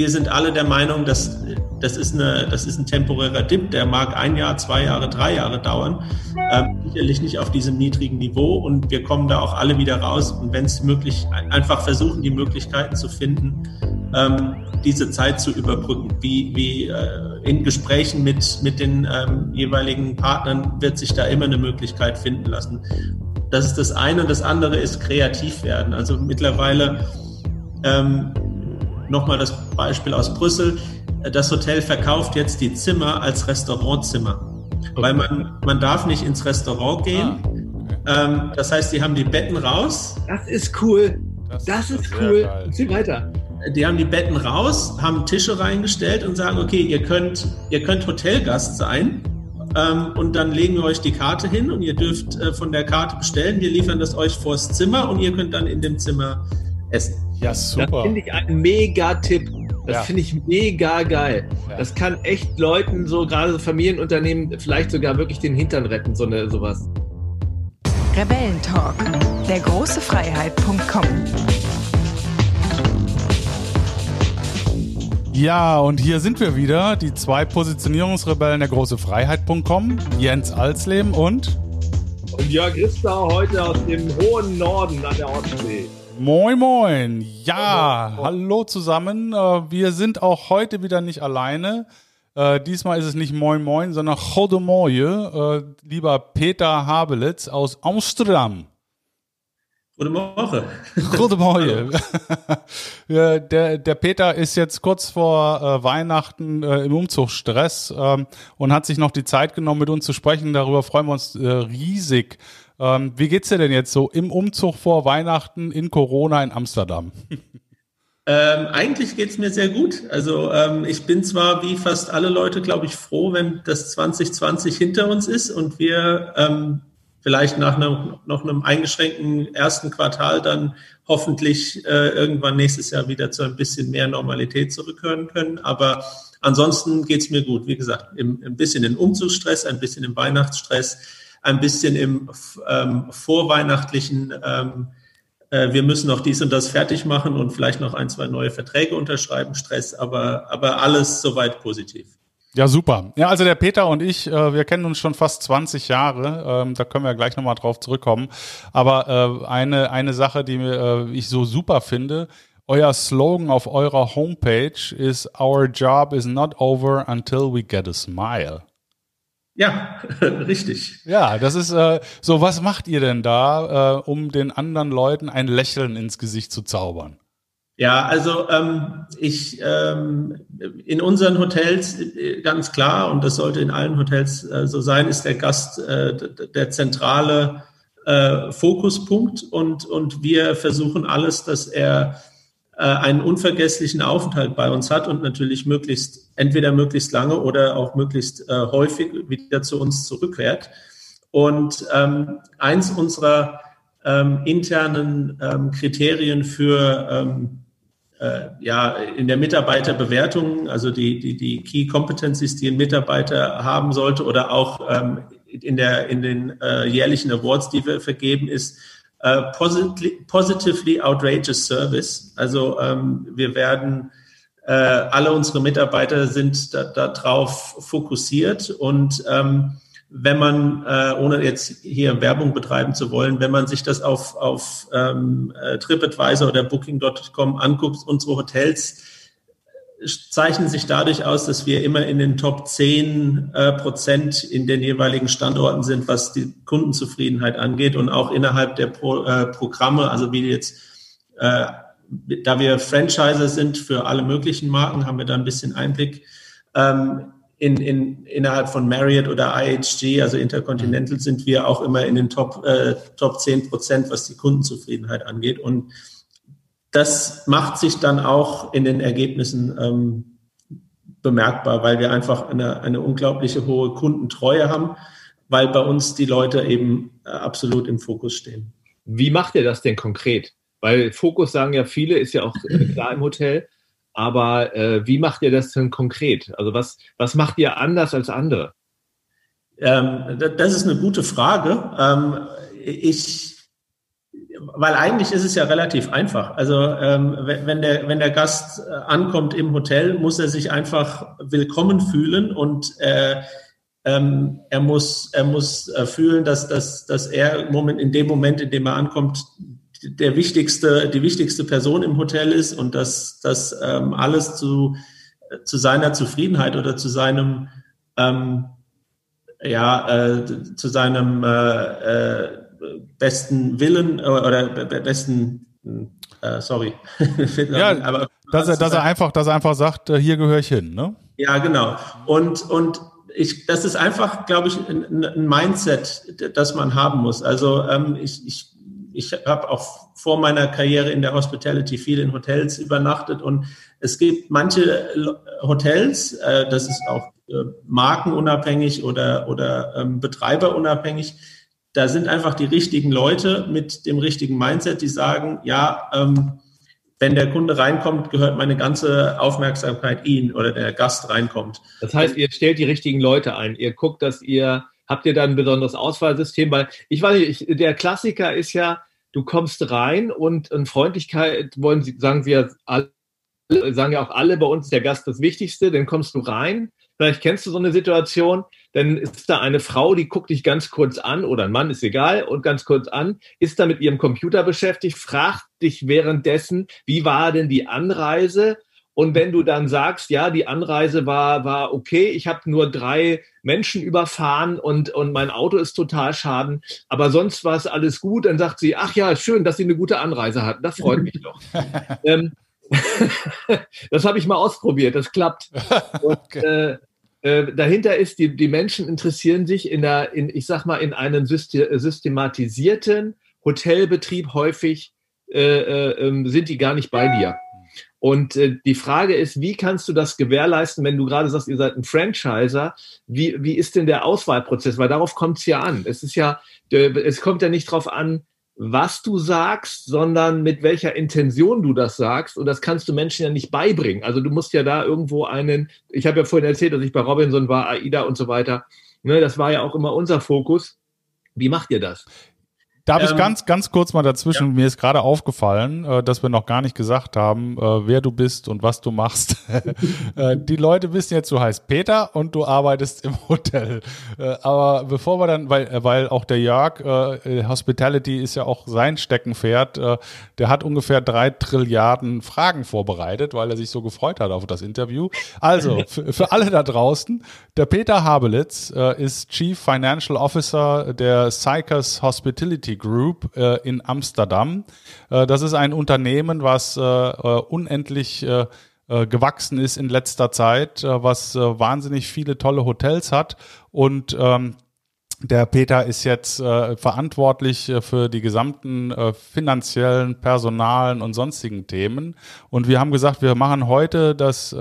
wir sind alle der Meinung, dass das ist, eine, das ist ein temporärer Dip, der mag ein Jahr, zwei Jahre, drei Jahre dauern. Ähm, sicherlich nicht auf diesem niedrigen Niveau und wir kommen da auch alle wieder raus. Und wenn es möglich, einfach versuchen, die Möglichkeiten zu finden, ähm, diese Zeit zu überbrücken. Wie, wie äh, in Gesprächen mit, mit den ähm, jeweiligen Partnern wird sich da immer eine Möglichkeit finden lassen. Das ist das eine. Und das andere ist kreativ werden. Also mittlerweile ähm, nochmal das Beispiel aus Brüssel. Das Hotel verkauft jetzt die Zimmer als Restaurantzimmer. Okay. Weil man, man darf nicht ins Restaurant gehen. Ah, okay. ähm, das heißt, die haben die Betten raus. Das ist cool. Das, das ist, ist cool. Zieh weiter. Die haben die Betten raus, haben Tische reingestellt und sagen, okay, ihr könnt, ihr könnt Hotelgast sein. Ähm, und dann legen wir euch die Karte hin und ihr dürft äh, von der Karte bestellen. Wir liefern das euch vors Zimmer und ihr könnt dann in dem Zimmer essen. Ja, super. Das finde ich ein Mega-Tipp. Das ja. finde ich mega geil. Ja. Das kann echt Leuten, so gerade so Familienunternehmen, vielleicht sogar wirklich den Hintern retten, so eine, sowas. Rebellentalk, der große Freiheit.com. Ja, und hier sind wir wieder, die zwei Positionierungsrebellen der große Freiheit.com, Jens Alsleben und und Jörg Rister heute aus dem hohen Norden an der Ostsee. Moin, moin. Ja, hallo, hallo zusammen. Äh, wir sind auch heute wieder nicht alleine. Äh, diesmal ist es nicht Moin, moin, sondern Gode Moje, äh, lieber Peter Habelitz aus Amsterdam. Gute Morgen. Gute Morgen. der, der Peter ist jetzt kurz vor äh, Weihnachten äh, im Umzugsstress ähm, und hat sich noch die Zeit genommen, mit uns zu sprechen. Darüber freuen wir uns äh, riesig. Ähm, wie geht's dir denn jetzt so im Umzug vor Weihnachten in Corona in Amsterdam? Ähm, eigentlich geht's mir sehr gut. Also ähm, ich bin zwar wie fast alle Leute, glaube ich, froh, wenn das 2020 hinter uns ist und wir ähm, vielleicht nach einem, noch einem eingeschränkten ersten Quartal dann hoffentlich äh, irgendwann nächstes Jahr wieder zu ein bisschen mehr Normalität zurückkehren können. Aber ansonsten geht's mir gut. Wie gesagt, im, ein bisschen im Umzugsstress, ein bisschen im Weihnachtsstress ein bisschen im ähm, vorweihnachtlichen, ähm, äh, wir müssen noch dies und das fertig machen und vielleicht noch ein, zwei neue Verträge unterschreiben, Stress, aber, aber alles soweit positiv. Ja, super. Ja, also der Peter und ich, äh, wir kennen uns schon fast 20 Jahre. Ähm, da können wir gleich nochmal drauf zurückkommen. Aber äh, eine, eine Sache, die mir, äh, ich so super finde, euer Slogan auf eurer Homepage ist Our job is not over until we get a smile. Ja, richtig. Ja, das ist äh, so, was macht ihr denn da, äh, um den anderen Leuten ein Lächeln ins Gesicht zu zaubern? Ja, also ähm, ich ähm, in unseren Hotels äh, ganz klar, und das sollte in allen Hotels äh, so sein, ist der Gast äh, der zentrale äh, Fokuspunkt und, und wir versuchen alles, dass er einen unvergesslichen Aufenthalt bei uns hat und natürlich möglichst, entweder möglichst lange oder auch möglichst äh, häufig wieder zu uns zurückkehrt. Und ähm, eins unserer ähm, internen ähm, Kriterien für ähm, äh, ja in der Mitarbeiterbewertung, also die, die, die Key Competencies, die ein Mitarbeiter haben sollte oder auch ähm, in, der, in den äh, jährlichen Awards, die wir vergeben, ist Uh, positively, outrageous service. Also ähm, wir werden äh, alle unsere Mitarbeiter sind darauf da fokussiert und ähm, wenn man, äh, ohne jetzt hier Werbung betreiben zu wollen, wenn man sich das auf, auf ähm, äh, TripAdvisor oder Booking.com anguckt, unsere Hotels zeichnen sich dadurch aus, dass wir immer in den Top 10 äh, Prozent in den jeweiligen Standorten sind, was die Kundenzufriedenheit angeht und auch innerhalb der Pro, äh, Programme, also wie jetzt, äh, da wir Franchiser sind für alle möglichen Marken, haben wir da ein bisschen Einblick. Ähm, in, in, innerhalb von Marriott oder IHG, also Intercontinental, sind wir auch immer in den Top, äh, Top 10 Prozent, was die Kundenzufriedenheit angeht. Und das macht sich dann auch in den Ergebnissen ähm, bemerkbar, weil wir einfach eine, eine unglaubliche hohe Kundentreue haben, weil bei uns die Leute eben äh, absolut im Fokus stehen. Wie macht ihr das denn konkret? Weil Fokus sagen ja viele, ist ja auch äh, klar im Hotel. Aber äh, wie macht ihr das denn konkret? Also was, was macht ihr anders als andere? Ähm, das ist eine gute Frage. Ähm, ich weil eigentlich ist es ja relativ einfach. Also ähm, wenn, der, wenn der Gast äh, ankommt im Hotel, muss er sich einfach willkommen fühlen und äh, ähm, er muss, er muss äh, fühlen, dass, dass, dass er Moment, in dem Moment, in dem er ankommt, der wichtigste, die wichtigste Person im Hotel ist und dass, dass ähm, alles zu, zu seiner Zufriedenheit oder zu seinem ähm, ja, äh, zu seinem äh, äh, besten Willen äh, oder besten äh, sorry. ja, aber dass er, dass er einfach, dass er einfach sagt, äh, hier gehöre ich hin, ne? Ja, genau. Und und ich, das ist einfach, glaube ich, ein, ein, Mindset, das man haben muss. Also ähm, ich, ich, ich habe auch vor meiner Karriere in der Hospitality viel in Hotels übernachtet und es gibt manche Hotels, äh, das ist auch äh, markenunabhängig oder, oder ähm, betreiberunabhängig, da sind einfach die richtigen Leute mit dem richtigen Mindset, die sagen, ja, ähm, wenn der Kunde reinkommt, gehört meine ganze Aufmerksamkeit ihn oder der Gast reinkommt. Das heißt, ihr stellt die richtigen Leute ein. Ihr guckt, dass ihr, habt ihr da ein besonderes Auswahlsystem? Weil ich weiß nicht, ich, der Klassiker ist ja, du kommst rein und in Freundlichkeit wollen sie, sagen wir alle, sagen ja auch alle bei uns, der Gast das Wichtigste, dann kommst du rein. Vielleicht kennst du so eine Situation, dann ist da eine Frau, die guckt dich ganz kurz an oder ein Mann, ist egal, und ganz kurz an, ist da mit ihrem Computer beschäftigt, fragt dich währenddessen, wie war denn die Anreise? Und wenn du dann sagst, ja, die Anreise war, war okay, ich habe nur drei Menschen überfahren und, und mein Auto ist total schaden, aber sonst war es alles gut, dann sagt sie, ach ja, schön, dass Sie eine gute Anreise hatten. Das freut mich doch. ähm, das habe ich mal ausprobiert, das klappt. Und, okay. äh, äh, dahinter ist, die, die Menschen interessieren sich in der, in, ich sag mal, in einem systematisierten Hotelbetrieb häufig äh, äh, ähm, sind die gar nicht bei dir. Und äh, die Frage ist, wie kannst du das gewährleisten, wenn du gerade sagst, ihr seid ein Franchiser? Wie, wie ist denn der Auswahlprozess? Weil darauf kommt es ja an. Es ist ja, es kommt ja nicht darauf an, was du sagst, sondern mit welcher Intention du das sagst. Und das kannst du Menschen ja nicht beibringen. Also du musst ja da irgendwo einen, ich habe ja vorhin erzählt, dass ich bei Robinson war, AIDA und so weiter. Ne, das war ja auch immer unser Fokus. Wie macht ihr das? Darf ähm, ich ganz, ganz kurz mal dazwischen? Ja. Mir ist gerade aufgefallen, äh, dass wir noch gar nicht gesagt haben, äh, wer du bist und was du machst. äh, die Leute wissen jetzt, du heißt Peter und du arbeitest im Hotel. Aber bevor wir dann, weil, weil auch der Jörg, Hospitality ist ja auch sein Steckenpferd, der hat ungefähr drei Trilliarden Fragen vorbereitet, weil er sich so gefreut hat auf das Interview. Also, für, für alle da draußen, der Peter Habelitz ist Chief Financial Officer der Cycus Hospitality Group äh, in Amsterdam. Äh, das ist ein Unternehmen, was äh, äh unendlich äh, äh, gewachsen ist in letzter Zeit, was wahnsinnig viele tolle Hotels hat und ähm, der Peter ist jetzt äh, verantwortlich äh, für die gesamten äh, finanziellen, personalen und sonstigen Themen. Und wir haben gesagt, wir machen heute das,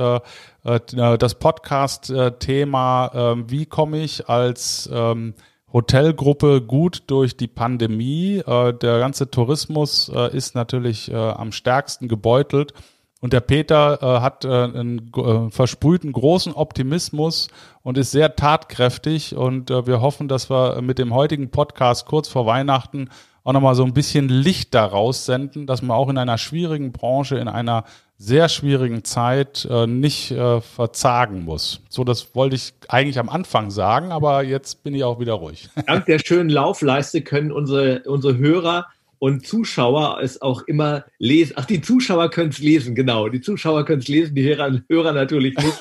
das Podcast-Thema, wie komme ich als ähm, Hotelgruppe gut durch die Pandemie. Äh, der ganze Tourismus äh, ist natürlich äh, am stärksten gebeutelt. Und der Peter äh, hat äh, einen äh, versprühten großen Optimismus und ist sehr tatkräftig. Und wir hoffen, dass wir mit dem heutigen Podcast kurz vor Weihnachten auch nochmal so ein bisschen Licht daraus senden, dass man auch in einer schwierigen Branche, in einer sehr schwierigen Zeit äh, nicht äh, verzagen muss. So, das wollte ich eigentlich am Anfang sagen, aber jetzt bin ich auch wieder ruhig. Dank der schönen Laufleiste können unsere, unsere Hörer und Zuschauer es auch immer lesen. Ach, die Zuschauer können es lesen, genau. Die Zuschauer können es lesen, die Hörer, Hörer natürlich nicht.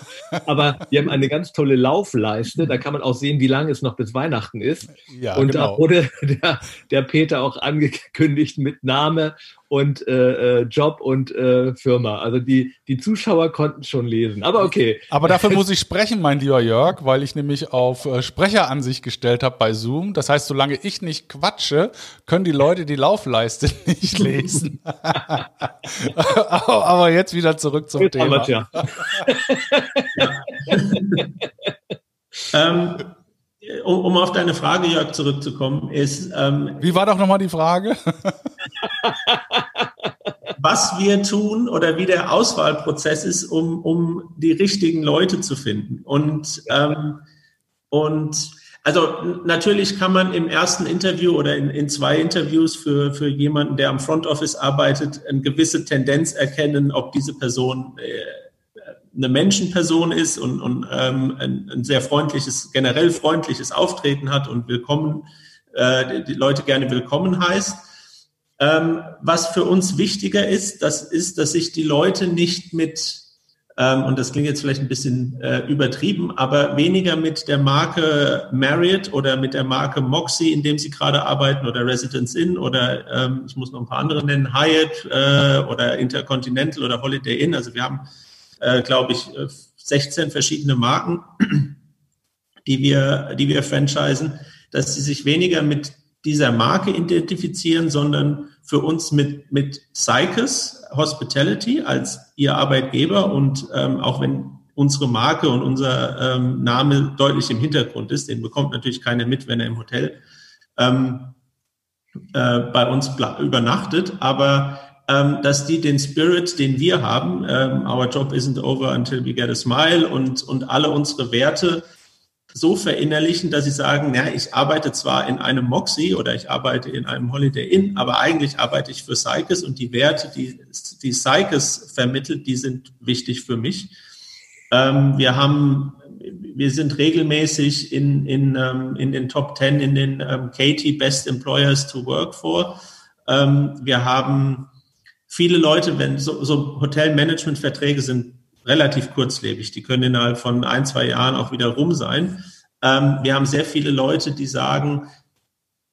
Aber wir haben eine ganz tolle Laufleiste. Da kann man auch sehen, wie lange es noch bis Weihnachten ist. Ja, und genau. da wurde der, der Peter auch angekündigt mit Name und äh, äh, Job und äh, Firma. Also die, die Zuschauer konnten schon lesen. Aber okay. Aber dafür muss ich sprechen, mein lieber Jörg, weil ich nämlich auf äh, Sprecheransicht gestellt habe bei Zoom. Das heißt, solange ich nicht quatsche, können die Leute die Laufleiste nicht lesen. aber jetzt wieder zurück zum Thema. ähm, um, um, auf deine Frage, Jörg, zurückzukommen, ist. Ähm, Wie war doch nochmal die Frage? was wir tun oder wie der Auswahlprozess ist, um, um die richtigen Leute zu finden. Und, ähm, und Also natürlich kann man im ersten Interview oder in, in zwei Interviews für, für jemanden, der am Front Office arbeitet, eine gewisse Tendenz erkennen, ob diese Person äh, eine Menschenperson ist und, und ähm, ein, ein, sehr freundliches, generell freundliches Auftreten hat und willkommen, äh, die Leute gerne willkommen heißt. Ähm, was für uns wichtiger ist, das ist, dass sich die Leute nicht mit ähm, und das klingt jetzt vielleicht ein bisschen äh, übertrieben, aber weniger mit der Marke Marriott oder mit der Marke Moxie, in dem sie gerade arbeiten, oder Residence Inn oder ähm, ich muss noch ein paar andere nennen, Hyatt äh, oder Intercontinental oder Holiday Inn. Also wir haben, äh, glaube ich, 16 äh, verschiedene Marken, die wir, die wir franchisen, dass sie sich weniger mit dieser Marke identifizieren, sondern für uns mit, mit Cycus Hospitality als ihr Arbeitgeber und ähm, auch wenn unsere Marke und unser ähm, Name deutlich im Hintergrund ist, den bekommt natürlich keiner mit, wenn er im Hotel ähm, äh, bei uns übernachtet, aber ähm, dass die den Spirit, den wir haben, ähm, our job isn't over until we get a smile und, und alle unsere Werte so verinnerlichen, dass sie sagen, ja, ich arbeite zwar in einem Moxie oder ich arbeite in einem Holiday Inn, aber eigentlich arbeite ich für Cycus und die Werte, die, die Cycus vermittelt, die sind wichtig für mich. Ähm, wir haben, wir sind regelmäßig in, in, ähm, in den Top 10 in den ähm, Katie Best Employers to Work for. Ähm, wir haben viele Leute, wenn so, so Hotelmanagement-Verträge sind relativ kurzlebig. Die können innerhalb von ein, zwei Jahren auch wieder rum sein. Ähm, wir haben sehr viele Leute, die sagen,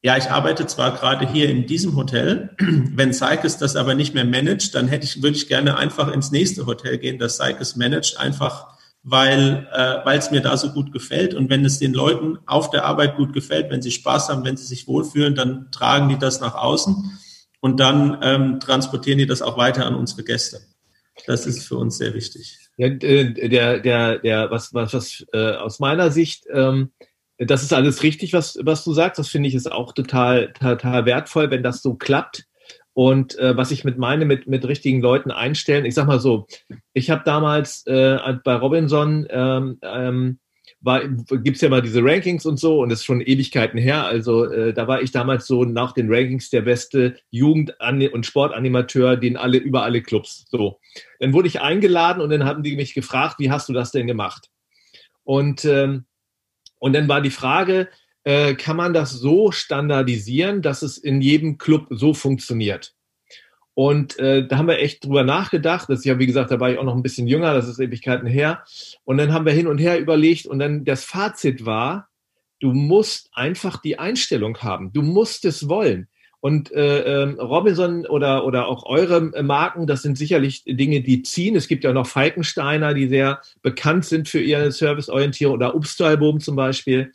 ja, ich arbeite zwar gerade hier in diesem Hotel, wenn Cycus das aber nicht mehr managt, dann hätte ich, würde ich gerne einfach ins nächste Hotel gehen, das Cycus managt, einfach weil äh, weil es mir da so gut gefällt. Und wenn es den Leuten auf der Arbeit gut gefällt, wenn sie Spaß haben, wenn sie sich wohlfühlen, dann tragen die das nach außen und dann ähm, transportieren die das auch weiter an unsere Gäste. Das ist für uns sehr wichtig. Ja, äh, der, der, der, was, was, was äh, aus meiner Sicht, ähm, das ist alles richtig, was, was du sagst. Das finde ich ist auch total, total wertvoll, wenn das so klappt. Und äh, was ich mit meine, mit, mit richtigen Leuten einstellen, ich sag mal so, ich habe damals äh, bei Robinson ähm, ähm, gibt es ja mal diese Rankings und so und das ist schon Ewigkeiten her. Also äh, da war ich damals so nach den Rankings der beste Jugend- und Sportanimateur, den alle über alle Clubs. So, dann wurde ich eingeladen und dann haben die mich gefragt, wie hast du das denn gemacht? Und ähm, und dann war die Frage, äh, kann man das so standardisieren, dass es in jedem Club so funktioniert? Und äh, da haben wir echt drüber nachgedacht. Das ist ja, wie gesagt, da war ich auch noch ein bisschen jünger, das ist Ewigkeiten her. Und dann haben wir hin und her überlegt und dann das Fazit war, du musst einfach die Einstellung haben. Du musst es wollen. Und äh, äh, Robinson oder, oder auch eure Marken, das sind sicherlich Dinge, die ziehen. Es gibt ja noch Falkensteiner, die sehr bekannt sind für ihre Serviceorientierung oder Upstalboom zum Beispiel.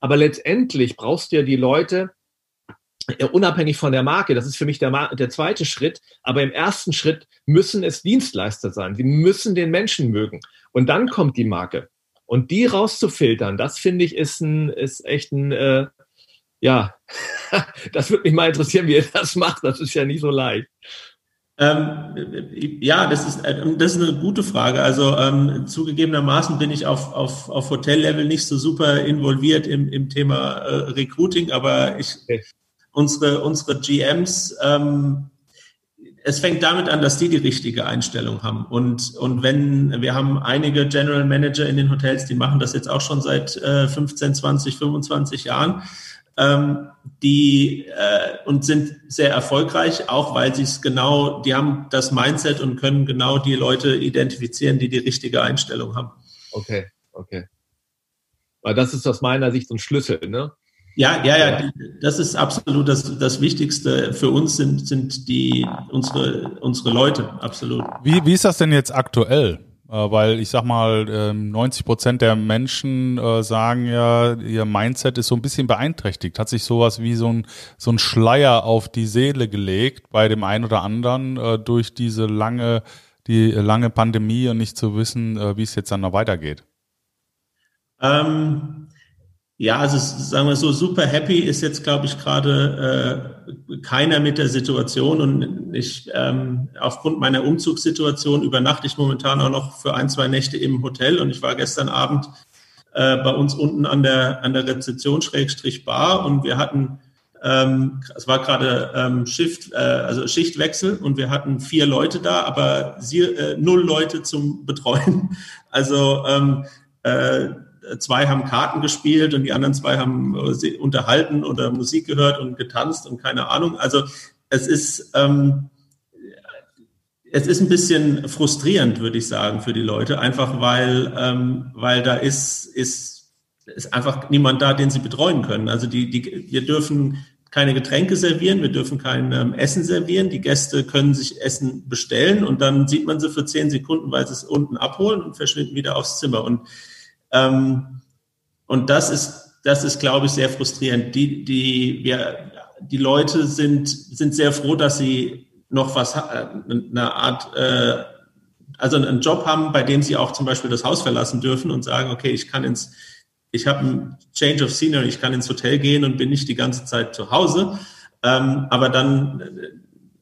Aber letztendlich brauchst du ja die Leute, unabhängig von der Marke, das ist für mich der, der zweite Schritt, aber im ersten Schritt müssen es Dienstleister sein. Sie müssen den Menschen mögen. Und dann kommt die Marke. Und die rauszufiltern, das finde ich ist ein, ist echt ein, äh, ja, das würde mich mal interessieren, wie ihr das macht. Das ist ja nicht so leicht. Ähm, ja, das ist, äh, das ist eine gute Frage. Also ähm, zugegebenermaßen bin ich auf, auf, auf Hotellevel nicht so super involviert im, im Thema äh, Recruiting, aber ich, unsere, unsere GMs, ähm, es fängt damit an, dass die die richtige Einstellung haben. Und, und wenn wir haben einige General Manager in den Hotels, die machen das jetzt auch schon seit äh, 15, 20, 25 Jahren, ähm, die äh, und sind sehr erfolgreich, auch weil sie es genau, die haben das Mindset und können genau die Leute identifizieren, die die richtige Einstellung haben. Okay, okay. Weil das ist aus meiner Sicht ein Schlüssel, ne? Ja, ja, ja, das ist absolut das, das Wichtigste für uns sind, sind die, unsere, unsere Leute, absolut. Wie, wie ist das denn jetzt aktuell? Äh, weil ich sag mal, 90 ähm, Prozent der Menschen äh, sagen ja, ihr Mindset ist so ein bisschen beeinträchtigt. Hat sich sowas wie so ein, so ein Schleier auf die Seele gelegt bei dem einen oder anderen äh, durch diese lange, die lange Pandemie und nicht zu wissen, wie es jetzt dann noch weitergeht? Ähm, ja, also sagen wir so, super happy ist jetzt, glaube ich, gerade äh, keiner mit der Situation. Und ich ähm, aufgrund meiner Umzugssituation übernachte ich momentan auch noch für ein, zwei Nächte im Hotel. Und ich war gestern Abend äh, bei uns unten an der, an der Rezeption Schrägstrich Bar und wir hatten, ähm, es war gerade ähm, Shift, äh, also Schichtwechsel und wir hatten vier Leute da, aber sie, äh, null Leute zum Betreuen. Also ähm, äh, zwei haben Karten gespielt und die anderen zwei haben äh, unterhalten oder Musik gehört und getanzt und keine Ahnung. Also es ist, ähm, es ist ein bisschen frustrierend, würde ich sagen, für die Leute, einfach weil, ähm, weil da ist, ist, ist einfach niemand da, den sie betreuen können. Also die, die, wir dürfen keine Getränke servieren, wir dürfen kein ähm, Essen servieren. Die Gäste können sich Essen bestellen und dann sieht man sie für zehn Sekunden, weil sie es unten abholen und verschwinden wieder aufs Zimmer. Und, ähm, und das ist, das ist, glaube ich, sehr frustrierend. Die, die, wir, die Leute sind, sind sehr froh, dass sie noch was, äh, eine Art, äh, also einen Job haben, bei dem sie auch zum Beispiel das Haus verlassen dürfen und sagen, okay, ich kann ins, ich habe ein Change of Scenery, ich kann ins Hotel gehen und bin nicht die ganze Zeit zu Hause. Ähm, aber dann äh,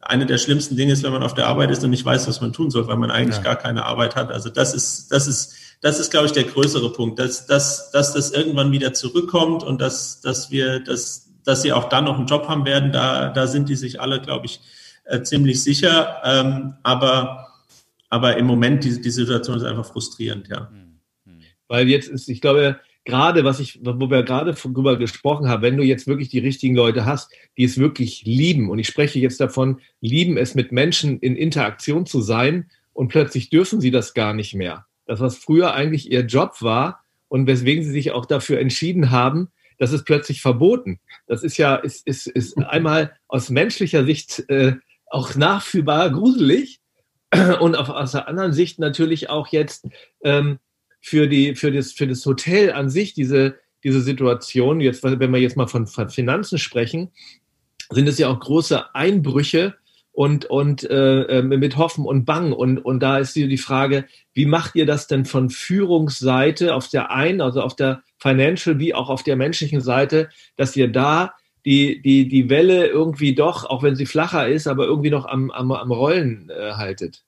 eine der schlimmsten Dinge ist, wenn man auf der Arbeit ist und nicht weiß, was man tun soll, weil man eigentlich ja. gar keine Arbeit hat. Also das ist, das ist, das ist, glaube ich, der größere Punkt, dass, dass, dass das irgendwann wieder zurückkommt und dass, dass wir, dass, dass sie auch dann noch einen Job haben werden. Da, da sind die sich alle, glaube ich, äh, ziemlich sicher. Ähm, aber, aber im Moment, die, die Situation ist einfach frustrierend, ja. Hm, hm. Weil jetzt ist, ich glaube, gerade, was ich, wo wir gerade drüber gesprochen haben, wenn du jetzt wirklich die richtigen Leute hast, die es wirklich lieben, und ich spreche jetzt davon, lieben es mit Menschen in Interaktion zu sein, und plötzlich dürfen sie das gar nicht mehr. Das, was früher eigentlich ihr Job war und weswegen sie sich auch dafür entschieden haben, das ist plötzlich verboten. Das ist ja, ist, ist, ist einmal aus menschlicher Sicht äh, auch nachfühlbar gruselig und auf, aus der anderen Sicht natürlich auch jetzt ähm, für, die, für, das, für das Hotel an sich diese, diese Situation, jetzt, wenn wir jetzt mal von, von Finanzen sprechen, sind es ja auch große Einbrüche und, und äh, äh mit Hoffen und Bang. Und, und da ist die Frage, wie macht ihr das denn von Führungsseite auf der einen, also auf der Financial wie auch auf der menschlichen Seite, dass ihr da die, die, die Welle irgendwie doch, auch wenn sie flacher ist, aber irgendwie noch am, am, am Rollen äh, haltet?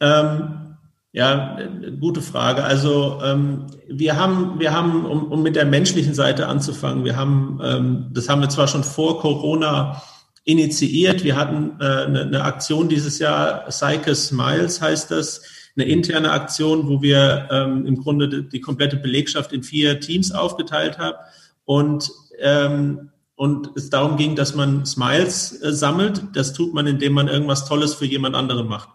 Ähm, ja, gute Frage. Also ähm, wir haben, wir haben, um, um mit der menschlichen Seite anzufangen, wir haben, ähm, das haben wir zwar schon vor Corona initiiert, wir hatten äh, eine, eine Aktion dieses Jahr, Psyche Smiles heißt das, eine interne Aktion, wo wir ähm, im Grunde die, die komplette Belegschaft in vier Teams aufgeteilt haben und ähm, und es darum ging, dass man Smiles äh, sammelt. Das tut man, indem man irgendwas Tolles für jemand anderen macht.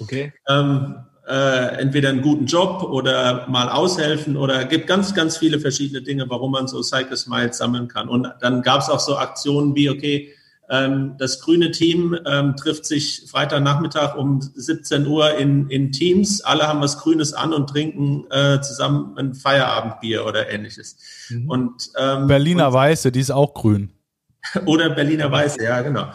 Okay. Ähm, äh, entweder einen guten Job oder mal aushelfen oder gibt ganz, ganz viele verschiedene Dinge, warum man so Cycle Smiles sammeln kann. Und dann gab es auch so Aktionen wie, okay, das grüne Team ähm, trifft sich Freitagnachmittag um 17 Uhr in, in Teams. Alle haben was Grünes an und trinken äh, zusammen ein Feierabendbier oder ähnliches. Mhm. Und ähm, Berliner und, Weiße, die ist auch grün. Oder Berliner Weiße, ja genau.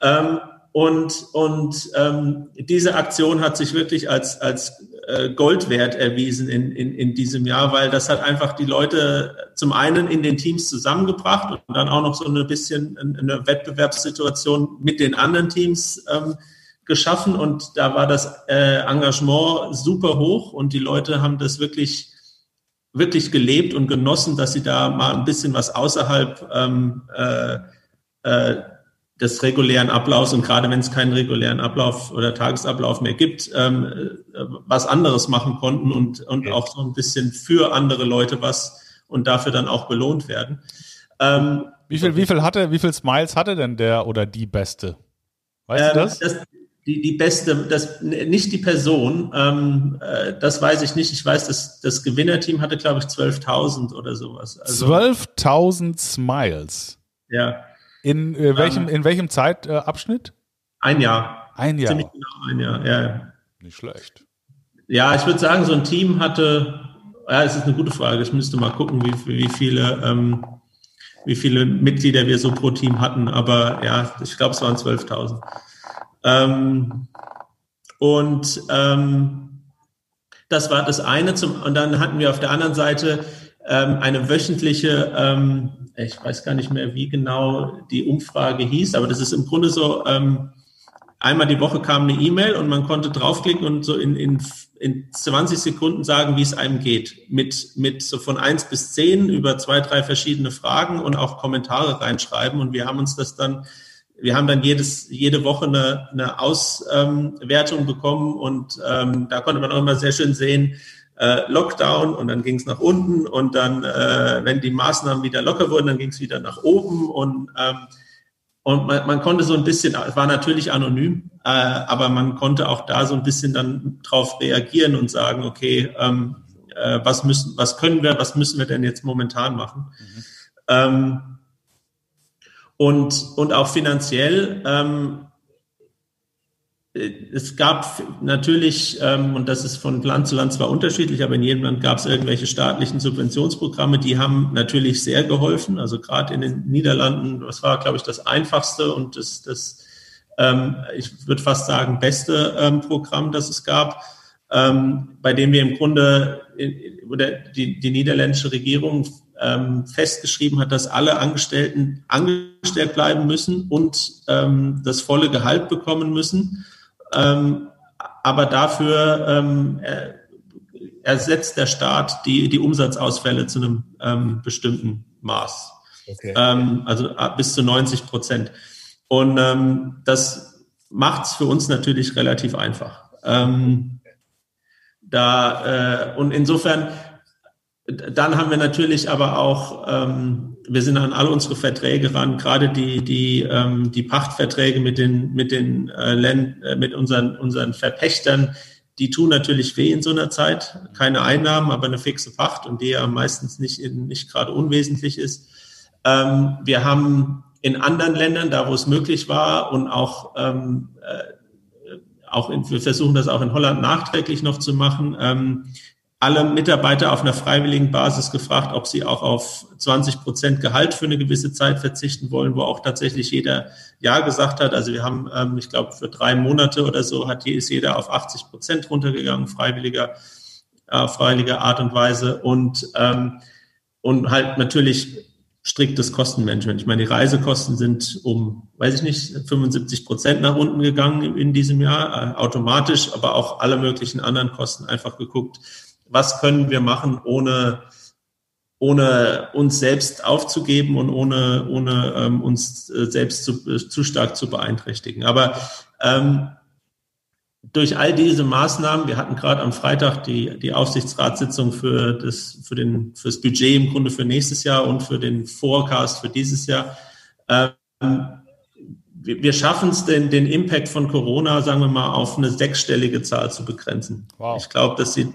Ähm, und und ähm, diese Aktion hat sich wirklich als, als äh, Gold wert erwiesen in, in, in diesem Jahr, weil das hat einfach die Leute zum einen in den Teams zusammengebracht und dann auch noch so ein bisschen eine Wettbewerbssituation mit den anderen Teams ähm, geschaffen. Und da war das äh, Engagement super hoch und die Leute haben das wirklich wirklich gelebt und genossen, dass sie da mal ein bisschen was außerhalb ähm, äh, äh, des regulären Ablaufs und gerade wenn es keinen regulären Ablauf oder Tagesablauf mehr gibt, ähm, äh, was anderes machen konnten und, und auch so ein bisschen für andere Leute was und dafür dann auch belohnt werden. Ähm, wie viel, wie viel hatte, wie viel Smiles hatte denn der oder die Beste? Weißt ähm, du das? das? die, die beste, das, nicht die Person, ähm, äh, das weiß ich nicht. Ich weiß, dass das Gewinnerteam hatte, glaube ich, 12.000 oder sowas. Also, 12.000 Smiles? Ja. In äh, welchem, in welchem Zeitabschnitt? ein Jahr. Ein Jahr. Ziemlich genau ein Jahr, ja. Nicht schlecht. Ja, ich würde sagen, so ein Team hatte, ja, es ist eine gute Frage. Ich müsste mal gucken, wie, wie viele, ähm, wie viele Mitglieder wir so pro Team hatten. Aber ja, ich glaube, es waren 12.000. Ähm, und ähm, das war das eine. Zum, und dann hatten wir auf der anderen Seite ähm, eine wöchentliche ähm, ich weiß gar nicht mehr, wie genau die Umfrage hieß, aber das ist im Grunde so ähm, einmal die Woche kam eine E-Mail und man konnte draufklicken und so in, in, in 20 Sekunden sagen, wie es einem geht. Mit, mit so von eins bis zehn über zwei, drei verschiedene Fragen und auch Kommentare reinschreiben. Und wir haben uns das dann, wir haben dann jedes, jede Woche eine, eine Auswertung bekommen und ähm, da konnte man auch immer sehr schön sehen, äh, Lockdown und dann ging es nach unten und dann, äh, wenn die Maßnahmen wieder locker wurden, dann ging es wieder nach oben und ähm, und man, man konnte so ein bisschen, es war natürlich anonym, äh, aber man konnte auch da so ein bisschen dann drauf reagieren und sagen, okay, ähm, äh, was müssen, was können wir, was müssen wir denn jetzt momentan machen? Mhm. Ähm, und, und auch finanziell ähm, äh, es gab natürlich, ähm, und das ist von Land zu Land zwar unterschiedlich, aber in jedem Land gab es irgendwelche staatlichen Subventionsprogramme, die haben natürlich sehr geholfen. Also gerade in den Niederlanden, das war, glaube ich, das einfachste und das, das ähm, ich würde fast sagen, beste ähm, Programm, das es gab, ähm, bei dem wir im Grunde, oder die, die niederländische Regierung ähm, festgeschrieben hat, dass alle Angestellten angestellt bleiben müssen und ähm, das volle Gehalt bekommen müssen. Ähm, aber dafür ähm, ersetzt der Staat die, die Umsatzausfälle zu einem ähm, bestimmten Maß. Okay. Ähm, also bis zu 90 Prozent. Und ähm, das macht es für uns natürlich relativ einfach. Ähm, da, äh, und insofern dann haben wir natürlich aber auch, ähm, wir sind an all unsere Verträge ran, gerade die, die, ähm, die Pachtverträge mit den, mit den äh, Länd, äh, mit unseren, unseren Verpächtern, die tun natürlich weh in so einer Zeit. Keine Einnahmen, aber eine fixe Pacht und die ja meistens nicht, in, nicht gerade unwesentlich ist. Ähm, wir haben in anderen Ländern, da wo es möglich war und auch, ähm, äh, auch in, wir versuchen das auch in Holland nachträglich noch zu machen, ähm, alle Mitarbeiter auf einer freiwilligen Basis gefragt, ob sie auch auf 20 Prozent Gehalt für eine gewisse Zeit verzichten wollen, wo auch tatsächlich jeder Ja gesagt hat. Also wir haben, ähm, ich glaube, für drei Monate oder so hat ist jeder auf 80 Prozent runtergegangen, freiwilliger, äh, freiwilliger Art und Weise und, ähm, und halt natürlich striktes Kostenmanagement. Ich meine, die Reisekosten sind um, weiß ich nicht, 75 Prozent nach unten gegangen in diesem Jahr, äh, automatisch, aber auch alle möglichen anderen Kosten einfach geguckt was können wir machen, ohne, ohne uns selbst aufzugeben und ohne, ohne ähm, uns äh, selbst zu, äh, zu stark zu beeinträchtigen. Aber ähm, durch all diese Maßnahmen, wir hatten gerade am Freitag die, die Aufsichtsratssitzung für das, für den, fürs Budget im Grunde für nächstes Jahr und für den Forecast für dieses Jahr. Ähm, wir, wir schaffen es, den, den Impact von Corona, sagen wir mal, auf eine sechsstellige Zahl zu begrenzen. Wow. Ich glaube, das sieht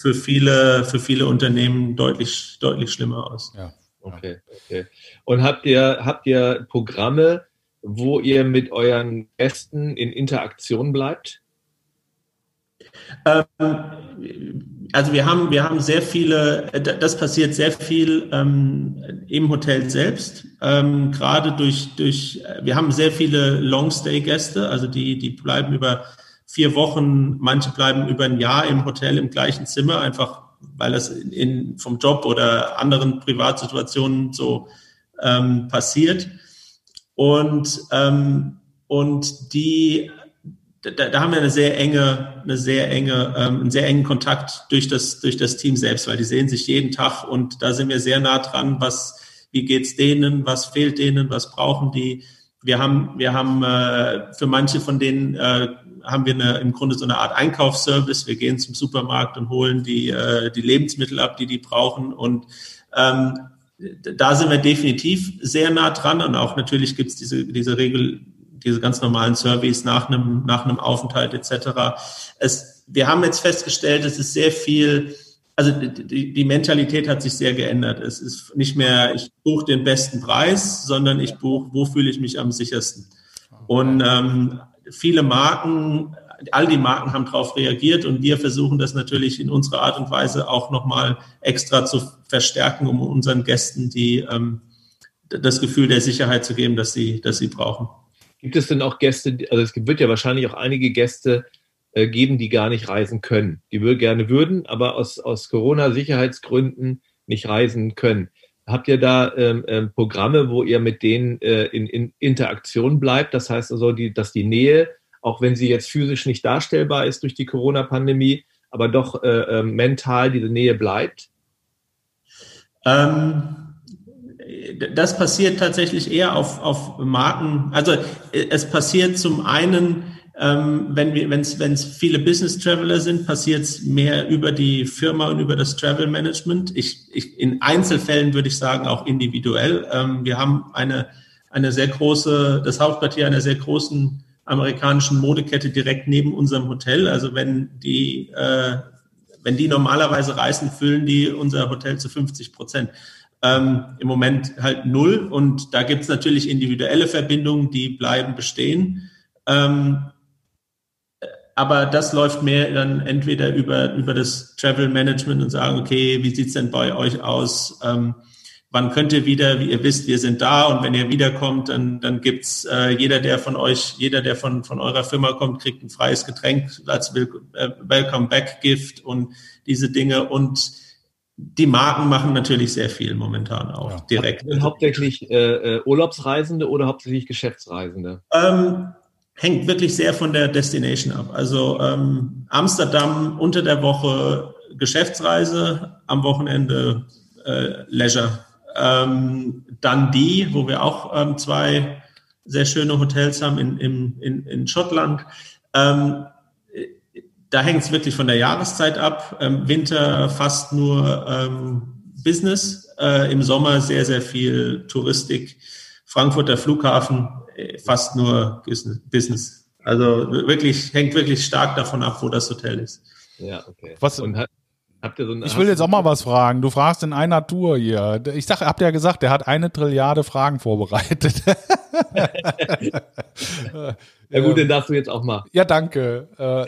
für viele, für viele Unternehmen deutlich, deutlich schlimmer aus. Ja. Okay, okay. Und habt ihr, habt ihr Programme, wo ihr mit euren Gästen in Interaktion bleibt? Ähm, also wir haben, wir haben sehr viele, das passiert sehr viel ähm, im Hotel selbst, ähm, gerade durch, durch, wir haben sehr viele Long-Stay-Gäste, also die, die bleiben über vier Wochen, manche bleiben über ein Jahr im Hotel im gleichen Zimmer, einfach weil das in, in vom Job oder anderen Privatsituationen so ähm, passiert. Und, ähm, und die, da, da haben wir eine sehr enge, eine sehr enge, ähm, einen sehr engen Kontakt durch das, durch das Team selbst, weil die sehen sich jeden Tag und da sind wir sehr nah dran, was, wie geht's denen, was fehlt denen, was brauchen die. Wir haben, wir haben äh, für manche von denen äh, haben wir eine, im Grunde so eine Art Einkaufsservice. Wir gehen zum Supermarkt und holen die, äh, die Lebensmittel ab, die die brauchen. Und ähm, da sind wir definitiv sehr nah dran. Und auch natürlich gibt es diese, diese Regel, diese ganz normalen Surveys nach einem, nach einem Aufenthalt etc. Es, wir haben jetzt festgestellt, es ist sehr viel, also die, die Mentalität hat sich sehr geändert. Es ist nicht mehr, ich buche den besten Preis, sondern ich buche, wo fühle ich mich am sichersten. Und ähm, viele Marken, all die Marken haben darauf reagiert und wir versuchen das natürlich in unserer Art und Weise auch nochmal extra zu verstärken, um unseren Gästen die, ähm, das Gefühl der Sicherheit zu geben, dass sie, dass sie brauchen. Gibt es denn auch Gäste, also es wird ja wahrscheinlich auch einige Gäste geben, die gar nicht reisen können. Die würde gerne würden, aber aus, aus Corona-Sicherheitsgründen nicht reisen können. Habt ihr da ähm, ähm, Programme, wo ihr mit denen äh, in, in, Interaktion bleibt? Das heißt also, die, dass die Nähe auch wenn sie jetzt physisch nicht darstellbar ist durch die Corona-Pandemie, aber doch äh, äh, mental diese Nähe bleibt? Ähm, das passiert tatsächlich eher auf, auf Marken. Also es passiert zum einen, ähm, wenn wir, wenn es viele Business Traveler sind, passiert es mehr über die Firma und über das Travel Management. Ich, ich, in Einzelfällen würde ich sagen auch individuell. Ähm, wir haben eine eine sehr große, das Hauptquartier einer sehr großen amerikanischen Modekette direkt neben unserem Hotel. Also wenn die, äh, wenn die normalerweise reisen, füllen die unser Hotel zu 50 Prozent. Ähm, Im Moment halt null und da gibt es natürlich individuelle Verbindungen, die bleiben bestehen. Ähm, aber das läuft mehr dann entweder über, über das Travel Management und sagen, okay, wie sieht's denn bei euch aus? Ähm, wann könnt ihr wieder, wie ihr wisst, wir sind da und wenn ihr wiederkommt, dann, dann gibt's äh, jeder, der von euch, jeder, der von, von eurer Firma kommt, kriegt ein freies Getränk als Will äh, Welcome Back Gift und diese Dinge und die Marken machen natürlich sehr viel momentan auch ja. direkt. Sind hauptsächlich äh, äh, Urlaubsreisende oder hauptsächlich Geschäftsreisende? Ähm, hängt wirklich sehr von der Destination ab. Also ähm, Amsterdam unter der Woche Geschäftsreise, am Wochenende äh, Leisure ähm, dann die, wo wir auch ähm, zwei sehr schöne Hotels haben in, in, in, in Schottland. Ähm, da hängt es wirklich von der Jahreszeit ab. Ähm, Winter fast nur ähm, Business, äh, im Sommer sehr, sehr viel Touristik. Frankfurter Flughafen fast nur Business. Also wirklich, hängt wirklich stark davon ab, wo das Hotel ist. Ja, okay. Was, Und hat, Habt ihr so ich will jetzt auch mal was fragen. Du fragst in einer Tour hier. Ich sag, habt ihr ja gesagt, der hat eine Trilliarde Fragen vorbereitet. ja gut, den darfst du jetzt auch mal. Ja, danke. Äh,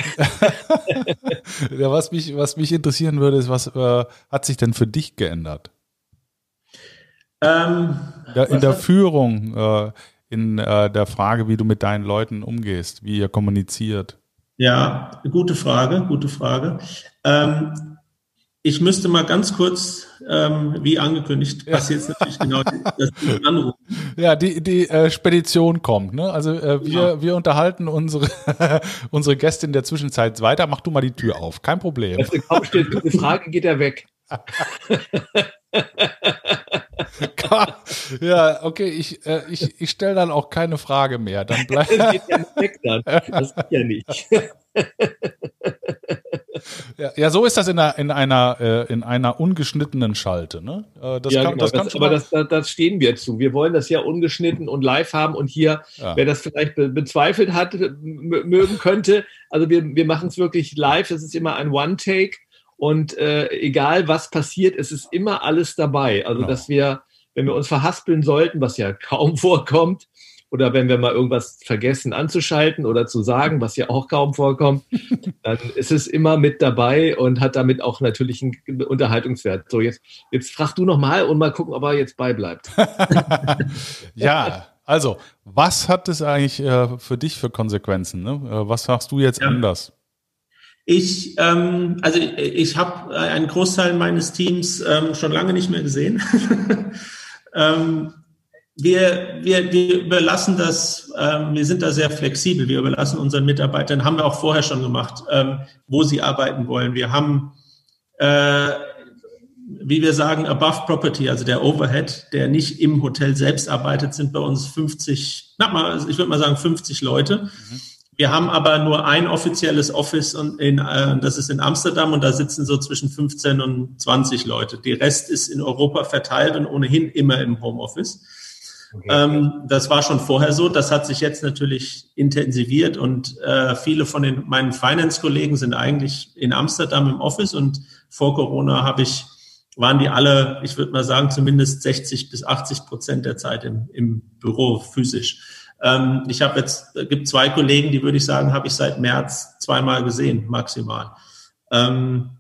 ja, was mich, was mich interessieren würde, ist, was äh, hat sich denn für dich geändert? Ähm, in der Führung, äh, in äh, der Frage, wie du mit deinen Leuten umgehst, wie ihr kommuniziert. Ja, gute Frage, gute Frage. Ähm, ich müsste mal ganz kurz, ähm, wie angekündigt, ja. passiert natürlich genau das Anrufen. Ja, die, die äh, Spedition kommt. Ne? Also äh, wir, ja. wir unterhalten unsere, unsere Gäste in der Zwischenzeit weiter. Mach du mal die Tür auf, kein Problem. Wenn eine kaum stellt eine Frage, geht er weg. ja, okay, ich, äh, ich, ich stelle dann auch keine Frage mehr. Dann bleibt. das geht ja nicht weg dann. Das geht ja nicht. ja, ja, so ist das in einer, in einer, äh, in einer ungeschnittenen Schalte. Ne? Äh, das ja, kann, genau, das, das aber das, das, stehen wir zu. Wir wollen das ja ungeschnitten und live haben und hier, ja. wer das vielleicht be bezweifelt hat, mögen könnte, also wir, wir machen es wirklich live. Das ist immer ein One-Take und äh, egal was passiert, es ist immer alles dabei. Also, genau. dass wir, wenn wir uns verhaspeln sollten, was ja kaum vorkommt, oder wenn wir mal irgendwas vergessen anzuschalten oder zu sagen, was ja auch kaum vorkommt, dann ist es immer mit dabei und hat damit auch natürlich einen Unterhaltungswert. So, jetzt, jetzt frag du nochmal und mal gucken, ob er jetzt beibleibt. ja, also, was hat es eigentlich äh, für dich für Konsequenzen? Ne? Äh, was machst du jetzt ja. anders? Ich, ähm, also ich habe einen Großteil meines Teams ähm, schon lange nicht mehr gesehen. Ähm, wir, wir, wir überlassen das, ähm, wir sind da sehr flexibel. Wir überlassen unseren Mitarbeitern, haben wir auch vorher schon gemacht, ähm, wo sie arbeiten wollen. Wir haben, äh, wie wir sagen, above property, also der Overhead, der nicht im Hotel selbst arbeitet, sind bei uns 50, na ich würde mal sagen 50 Leute. Mhm. Wir haben aber nur ein offizielles Office und in, äh, das ist in Amsterdam und da sitzen so zwischen 15 und 20 Leute. Die Rest ist in Europa verteilt und ohnehin immer im Homeoffice. Okay. Ähm, das war schon vorher so. Das hat sich jetzt natürlich intensiviert und äh, viele von den, meinen Finance-Kollegen sind eigentlich in Amsterdam im Office und vor Corona habe ich, waren die alle, ich würde mal sagen, zumindest 60 bis 80 Prozent der Zeit im, im Büro physisch. Ähm, ich habe jetzt, gibt zwei Kollegen, die würde ich sagen, habe ich seit März zweimal gesehen, maximal. Ähm,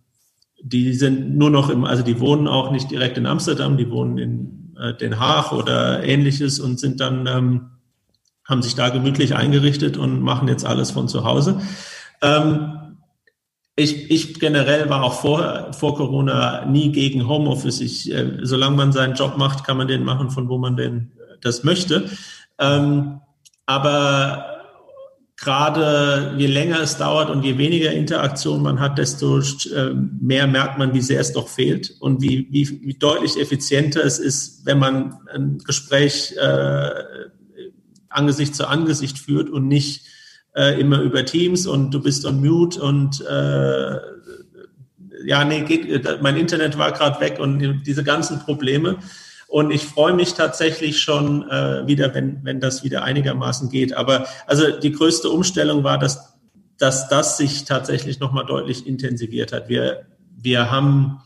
die sind nur noch im, also die wohnen auch nicht direkt in Amsterdam, die wohnen in äh, Den Haag oder ähnliches und sind dann, ähm, haben sich da gemütlich eingerichtet und machen jetzt alles von zu Hause. Ähm, ich, ich generell war auch vor, vor Corona nie gegen Homeoffice. Ich, äh, solange man seinen Job macht, kann man den machen, von wo man denn das möchte. Ähm, aber gerade je länger es dauert und je weniger Interaktion man hat, desto äh, mehr merkt man, wie sehr es doch fehlt und wie, wie, wie deutlich effizienter es ist, wenn man ein Gespräch äh, Angesicht zu Angesicht führt und nicht äh, immer über Teams und du bist on mute und äh, ja, nee, geht, mein Internet war gerade weg und diese ganzen Probleme. Und ich freue mich tatsächlich schon äh, wieder, wenn, wenn das wieder einigermaßen geht. Aber also die größte Umstellung war, dass, dass das sich tatsächlich nochmal deutlich intensiviert hat. Wir, wir haben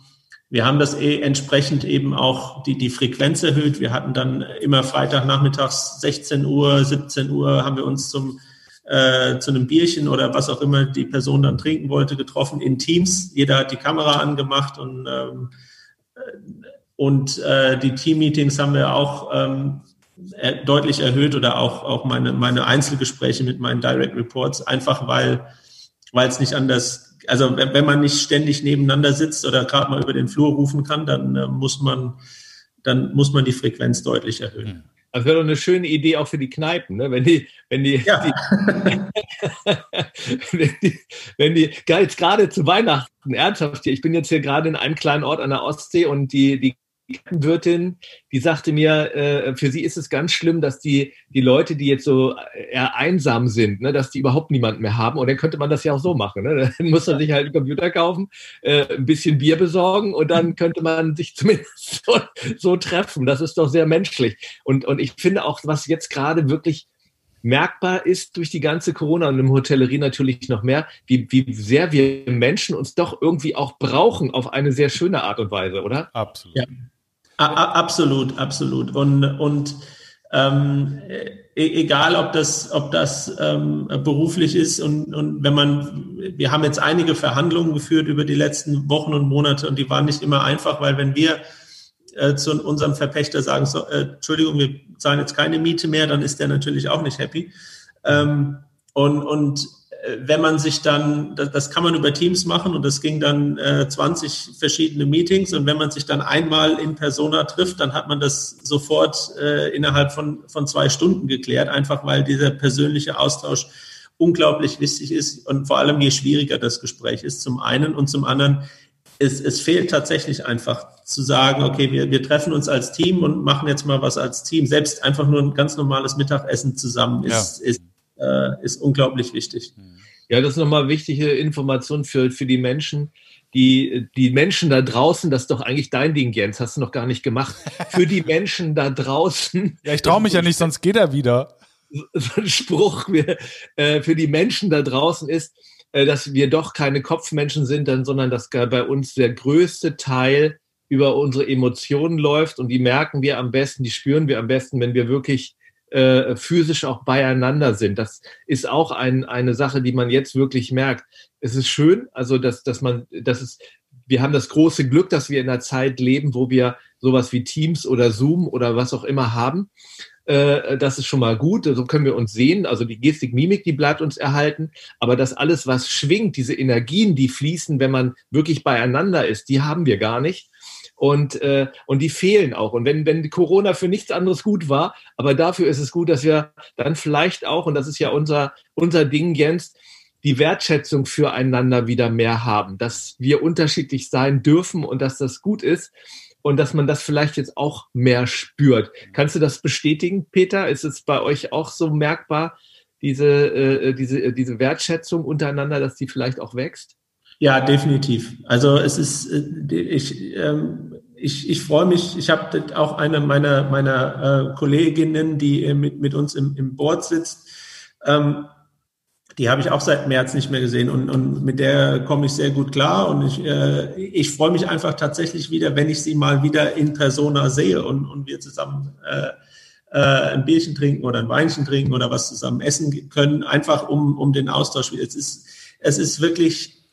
wir haben das eh entsprechend eben auch die, die Frequenz erhöht. Wir hatten dann immer Freitagnachmittags 16 Uhr, 17 Uhr haben wir uns zum äh, zu einem Bierchen oder was auch immer die Person dann trinken wollte, getroffen in Teams. Jeder hat die Kamera angemacht und ähm, und äh, die Team-Meetings haben wir auch ähm, deutlich erhöht oder auch, auch meine, meine Einzelgespräche mit meinen Direct Reports, einfach weil weil es nicht anders, also wenn, wenn man nicht ständig nebeneinander sitzt oder gerade mal über den Flur rufen kann, dann äh, muss man dann muss man die Frequenz deutlich erhöhen. Das wäre doch eine schöne Idee auch für die Kneipen, ne? wenn die, wenn die, ja. die wenn die, wenn die, jetzt gerade zu Weihnachten, ernsthaft hier, ich bin jetzt hier gerade in einem kleinen Ort an der Ostsee und die, die Wirtin, die sagte mir, äh, für sie ist es ganz schlimm, dass die, die Leute, die jetzt so eher einsam sind, ne, dass die überhaupt niemanden mehr haben. Und dann könnte man das ja auch so machen. Ne? Dann muss man sich halt einen Computer kaufen, äh, ein bisschen Bier besorgen und dann könnte man sich zumindest so, so treffen. Das ist doch sehr menschlich. Und, und ich finde auch, was jetzt gerade wirklich merkbar ist durch die ganze Corona und im Hotellerie natürlich noch mehr, wie, wie sehr wir Menschen uns doch irgendwie auch brauchen auf eine sehr schöne Art und Weise, oder? Absolut. Ja. Absolut, absolut. Und, und ähm, e-, egal, ob das, ob das ähm, beruflich ist und, und wenn man, wir haben jetzt einige Verhandlungen geführt über die letzten Wochen und Monate und die waren nicht immer einfach, weil wenn wir äh, zu unserem Verpächter sagen, so, äh, Entschuldigung, wir zahlen jetzt keine Miete mehr, dann ist der natürlich auch nicht happy. Ähm, und, und wenn man sich dann, das, das, kann man über Teams machen und das ging dann äh, 20 verschiedene Meetings und wenn man sich dann einmal in Persona trifft, dann hat man das sofort äh, innerhalb von, von zwei Stunden geklärt, einfach weil dieser persönliche Austausch unglaublich wichtig ist und vor allem je schwieriger das Gespräch ist zum einen und zum anderen es, es fehlt tatsächlich einfach zu sagen, okay, wir, wir treffen uns als Team und machen jetzt mal was als Team. Selbst einfach nur ein ganz normales Mittagessen zusammen ist, ja. ist, äh, ist unglaublich wichtig. Ja, das ist nochmal wichtige Information für, für die Menschen. Die, die Menschen da draußen, das ist doch eigentlich dein Ding, Jens, hast du noch gar nicht gemacht. Für die Menschen da draußen. Ja, ich traue mich ja nicht, sonst geht er wieder. So ein Spruch für, äh, für die Menschen da draußen ist, äh, dass wir doch keine Kopfmenschen sind, sondern dass bei uns der größte Teil über unsere Emotionen läuft und die merken wir am besten, die spüren wir am besten, wenn wir wirklich äh, physisch auch beieinander sind. Das ist auch ein, eine Sache, die man jetzt wirklich merkt. Es ist schön, also dass, dass man, das ist, wir haben das große Glück, dass wir in einer Zeit leben, wo wir sowas wie Teams oder Zoom oder was auch immer haben. Äh, das ist schon mal gut, so können wir uns sehen. Also die Gestik, Mimik, die bleibt uns erhalten. Aber das alles, was schwingt, diese Energien, die fließen, wenn man wirklich beieinander ist, die haben wir gar nicht und, äh, und die fehlen auch. Und wenn, wenn Corona für nichts anderes gut war, aber dafür ist es gut, dass wir dann vielleicht auch, und das ist ja unser, unser Ding, Jens, die Wertschätzung füreinander wieder mehr haben, dass wir unterschiedlich sein dürfen und dass das gut ist und dass man das vielleicht jetzt auch mehr spürt. Kannst du das bestätigen, Peter? Ist es bei euch auch so merkbar, diese, äh, diese, äh, diese Wertschätzung untereinander, dass die vielleicht auch wächst? Ja, definitiv. Also es ist, äh, ich, ähm, ich, ich freue mich, ich habe auch eine meiner, meiner äh, Kolleginnen, die äh, mit, mit uns im, im Board sitzt, ähm, die habe ich auch seit März nicht mehr gesehen und, und mit der komme ich sehr gut klar und ich, äh, ich freue mich einfach tatsächlich wieder, wenn ich sie mal wieder in Persona sehe und, und wir zusammen äh, äh, ein Bierchen trinken oder ein Weinchen trinken oder was zusammen essen können, einfach um, um den Austausch. Es ist, es ist wirklich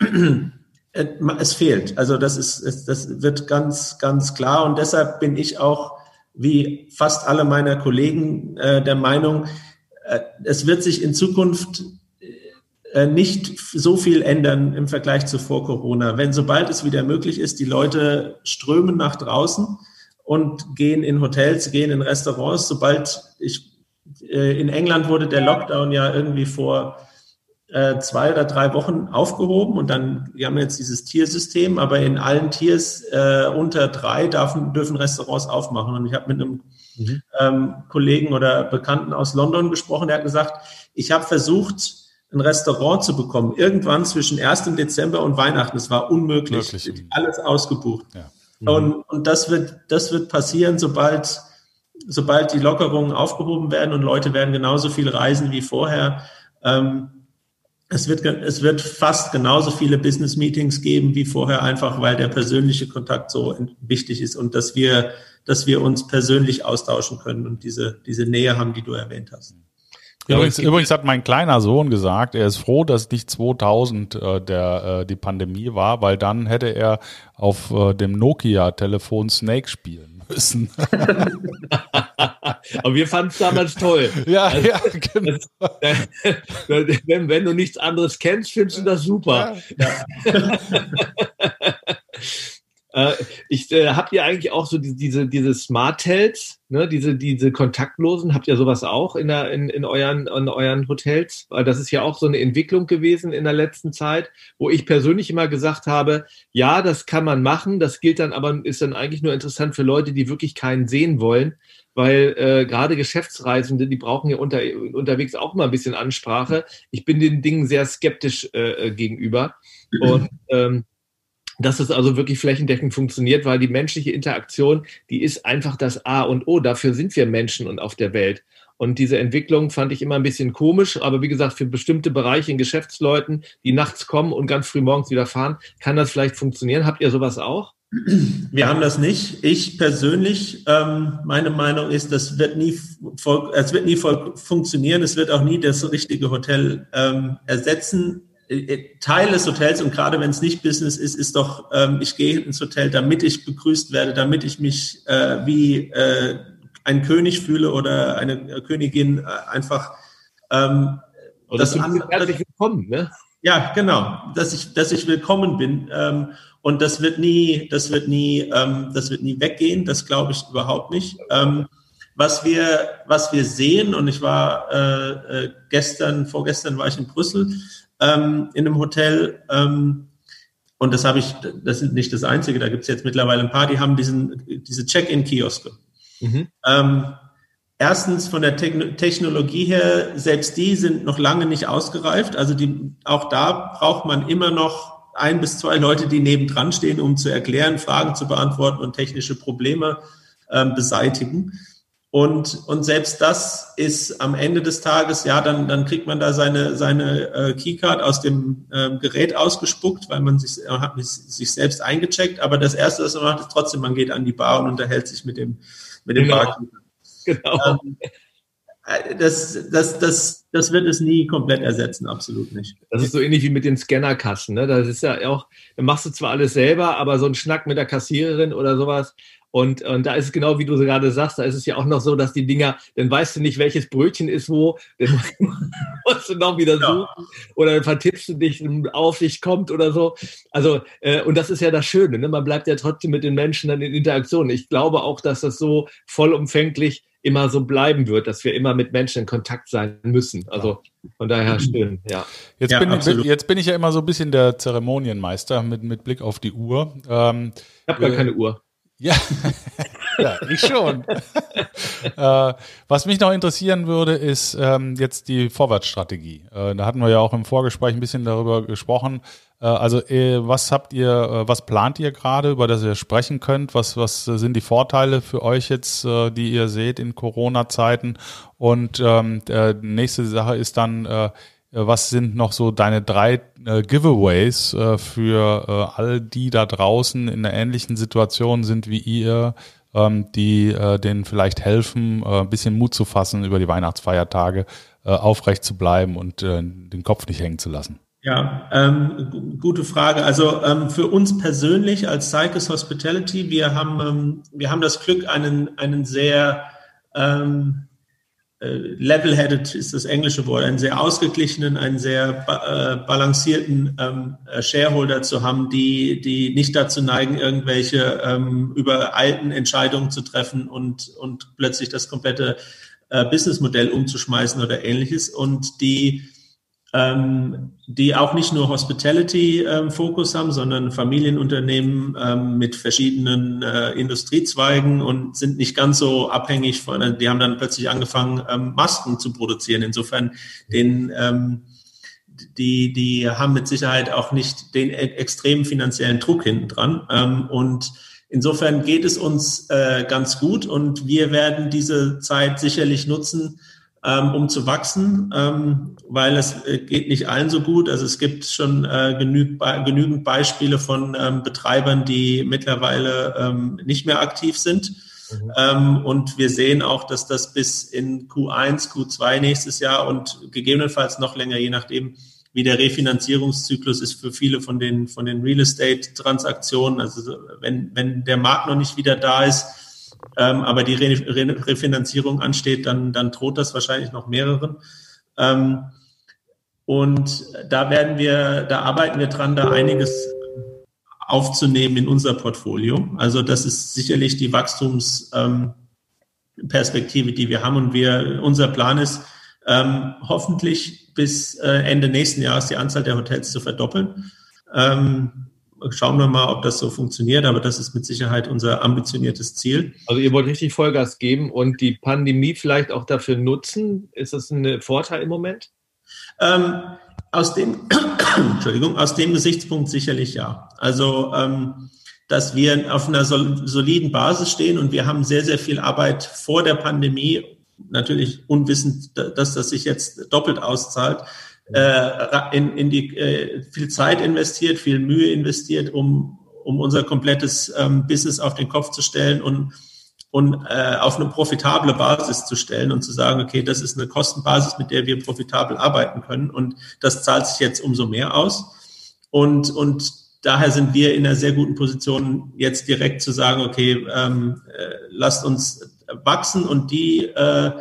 es fehlt. Also das ist, das wird ganz, ganz klar. Und deshalb bin ich auch, wie fast alle meiner Kollegen, äh, der Meinung, äh, es wird sich in Zukunft äh, nicht so viel ändern im Vergleich zu vor Corona. Wenn sobald es wieder möglich ist, die Leute strömen nach draußen und gehen in Hotels, gehen in Restaurants. Sobald ich in England wurde der Lockdown ja irgendwie vor äh, zwei oder drei Wochen aufgehoben und dann, wir haben jetzt dieses Tiersystem, aber in allen Tiers äh, unter drei dürfen, dürfen Restaurants aufmachen. Und ich habe mit einem mhm. ähm, Kollegen oder Bekannten aus London gesprochen, der hat gesagt, ich habe versucht, ein Restaurant zu bekommen, irgendwann zwischen 1. Dezember und Weihnachten. Es war unmöglich. Wirklich? Alles ausgebucht. Ja. Mhm. Und, und das wird, das wird passieren, sobald, sobald die Lockerungen aufgehoben werden und Leute werden genauso viel reisen wie vorher. Ähm, es wird, es wird fast genauso viele Business Meetings geben wie vorher, einfach weil der persönliche Kontakt so wichtig ist und dass wir, dass wir uns persönlich austauschen können und diese, diese Nähe haben, die du erwähnt hast. Übrigens, übrigens hat mein kleiner Sohn gesagt, er ist froh, dass nicht 2000 äh, der äh, die Pandemie war, weil dann hätte er auf äh, dem Nokia-Telefon Snake spielen müssen. Aber wir fanden es damals toll. Ja, also, ja, genau. Das, wenn, wenn, du nichts anderes kennst, findest du das super. Ja. Äh, ich äh, habt ihr eigentlich auch so die, diese diese Smart Hotels, ne, diese diese kontaktlosen, habt ihr sowas auch in der in, in euren in euren Hotels? Weil das ist ja auch so eine Entwicklung gewesen in der letzten Zeit, wo ich persönlich immer gesagt habe, ja, das kann man machen, das gilt dann aber ist dann eigentlich nur interessant für Leute, die wirklich keinen sehen wollen weil äh, gerade Geschäftsreisende, die brauchen ja unter, unterwegs auch mal ein bisschen Ansprache. Ich bin den Dingen sehr skeptisch äh, äh gegenüber. Und ähm, dass es also wirklich flächendeckend funktioniert, weil die menschliche Interaktion, die ist einfach das A und O. Dafür sind wir Menschen und auf der Welt. Und diese Entwicklung fand ich immer ein bisschen komisch, aber wie gesagt, für bestimmte Bereiche in Geschäftsleuten, die nachts kommen und ganz früh morgens wieder fahren, kann das vielleicht funktionieren. Habt ihr sowas auch? Wir haben das nicht. Ich persönlich, ähm, meine Meinung ist, das wird nie, voll, es wird nie voll funktionieren. Es wird auch nie das richtige Hotel ähm, ersetzen. Äh, äh, Teil des Hotels und gerade wenn es nicht Business ist, ist doch, ähm, ich gehe ins Hotel, damit ich begrüßt werde, damit ich mich äh, wie äh, ein König fühle oder eine Königin äh, einfach. Ähm, oder das herzlich willkommen, ne? Ja, genau, dass ich, dass ich willkommen bin. Ähm, und das wird nie, das wird nie, ähm, das wird nie weggehen. Das glaube ich überhaupt nicht. Ähm, was wir, was wir sehen, und ich war äh, äh, gestern, vorgestern war ich in Brüssel ähm, in einem Hotel. Ähm, und das habe ich, das ist nicht das Einzige, da gibt es jetzt mittlerweile ein paar, die haben diesen, diese Check-in-Kioske. Mhm. Ähm, erstens von der Technologie her, selbst die sind noch lange nicht ausgereift. Also die, auch da braucht man immer noch ein bis zwei Leute, die nebendran stehen, um zu erklären, Fragen zu beantworten und technische Probleme ähm, beseitigen. Und, und selbst das ist am Ende des Tages, ja, dann, dann kriegt man da seine, seine äh, Keycard aus dem äh, Gerät ausgespuckt, weil man sich, äh, hat sich selbst eingecheckt. Aber das Erste, was man macht, ist trotzdem, man geht an die Bar und unterhält sich mit dem, mit dem genau. Barkeeper. Genau. Ähm, das, das, das, das wird es nie komplett ersetzen, absolut nicht. Das ist so ähnlich wie mit den Scannerkassen. Ne? Das ist ja auch, da machst du zwar alles selber, aber so ein Schnack mit der Kassiererin oder sowas. Und, und da ist es genau wie du gerade sagst, da ist es ja auch noch so, dass die Dinger, dann weißt du nicht, welches Brötchen ist wo, dann musst du noch wieder suchen ja. oder dann vertippst du dich, wenn Aufsicht kommt oder so. Also, äh, und das ist ja das Schöne, ne? man bleibt ja trotzdem mit den Menschen dann in Interaktion. Ich glaube auch, dass das so vollumfänglich immer so bleiben wird, dass wir immer mit Menschen in Kontakt sein müssen. Also von daher schön, ja. Jetzt, ja, bin, absolut. jetzt bin ich ja immer so ein bisschen der Zeremonienmeister mit, mit Blick auf die Uhr. Ähm, ich habe gar äh, keine Uhr. Ja, ja ich schon. äh, was mich noch interessieren würde, ist ähm, jetzt die Vorwärtsstrategie. Äh, da hatten wir ja auch im Vorgespräch ein bisschen darüber gesprochen. Äh, also äh, was habt ihr, äh, was plant ihr gerade, über das ihr sprechen könnt? Was, was sind die Vorteile für euch jetzt, die ihr seht in Corona-Zeiten? Und ähm, nächste Sache ist dann, was sind noch so deine drei Giveaways für all die da draußen in einer ähnlichen Situation sind wie ihr, ähm, die denen vielleicht helfen, ein bisschen Mut zu fassen, über die Weihnachtsfeiertage aufrecht zu bleiben und den Kopf nicht hängen zu lassen? Ja, ähm, gute Frage. Also ähm, für uns persönlich als Cycles Hospitality, wir haben, ähm, wir haben das Glück, einen, einen sehr ähm, äh, level-headed ist das englische Wort, einen sehr ausgeglichenen, einen sehr ba äh, balancierten ähm, äh, Shareholder zu haben, die, die nicht dazu neigen, irgendwelche ähm, übereilten Entscheidungen zu treffen und, und plötzlich das komplette äh, Businessmodell umzuschmeißen oder ähnliches. Und die ähm, die auch nicht nur Hospitality-Fokus ähm, haben, sondern Familienunternehmen ähm, mit verschiedenen äh, Industriezweigen und sind nicht ganz so abhängig von, die haben dann plötzlich angefangen, ähm, Masken zu produzieren. Insofern den, ähm, die, die haben mit Sicherheit auch nicht den e-, extremen finanziellen Druck hinten dran. Ähm, und insofern geht es uns äh, ganz gut und wir werden diese Zeit sicherlich nutzen, ähm, um zu wachsen, ähm, weil es äh, geht nicht allen so gut. Also es gibt schon äh, genüg, be genügend Beispiele von ähm, Betreibern, die mittlerweile ähm, nicht mehr aktiv sind. Mhm. Ähm, und wir sehen auch, dass das bis in Q1, Q2 nächstes Jahr und gegebenenfalls noch länger, je nachdem, wie der Refinanzierungszyklus ist für viele von den, von den Real Estate Transaktionen. Also wenn, wenn der Markt noch nicht wieder da ist, ähm, aber die Re Re Refinanzierung ansteht, dann, dann droht das wahrscheinlich noch mehreren. Ähm, und da werden wir, da arbeiten wir dran, da einiges aufzunehmen in unser Portfolio. Also das ist sicherlich die Wachstumsperspektive, ähm, die wir haben. Und wir, unser Plan ist, ähm, hoffentlich bis äh, Ende nächsten Jahres die Anzahl der Hotels zu verdoppeln. Ähm, schauen wir mal, ob das so funktioniert, aber das ist mit Sicherheit unser ambitioniertes Ziel. Also ihr wollt richtig Vollgas geben und die Pandemie vielleicht auch dafür nutzen. Ist das ein Vorteil im Moment? Ähm, aus dem, Entschuldigung, aus dem Gesichtspunkt sicherlich ja. Also, ähm, dass wir auf einer soliden Basis stehen und wir haben sehr, sehr viel Arbeit vor der Pandemie, natürlich unwissend, dass das sich jetzt doppelt auszahlt, äh, in, in die äh, viel Zeit investiert, viel Mühe investiert, um, um unser komplettes ähm, Business auf den Kopf zu stellen und, und äh, auf eine profitable Basis zu stellen und zu sagen, okay, das ist eine Kostenbasis, mit der wir profitabel arbeiten können und das zahlt sich jetzt umso mehr aus. Und, und daher sind wir in einer sehr guten Position, jetzt direkt zu sagen, okay, ähm, äh, lasst uns wachsen und die äh,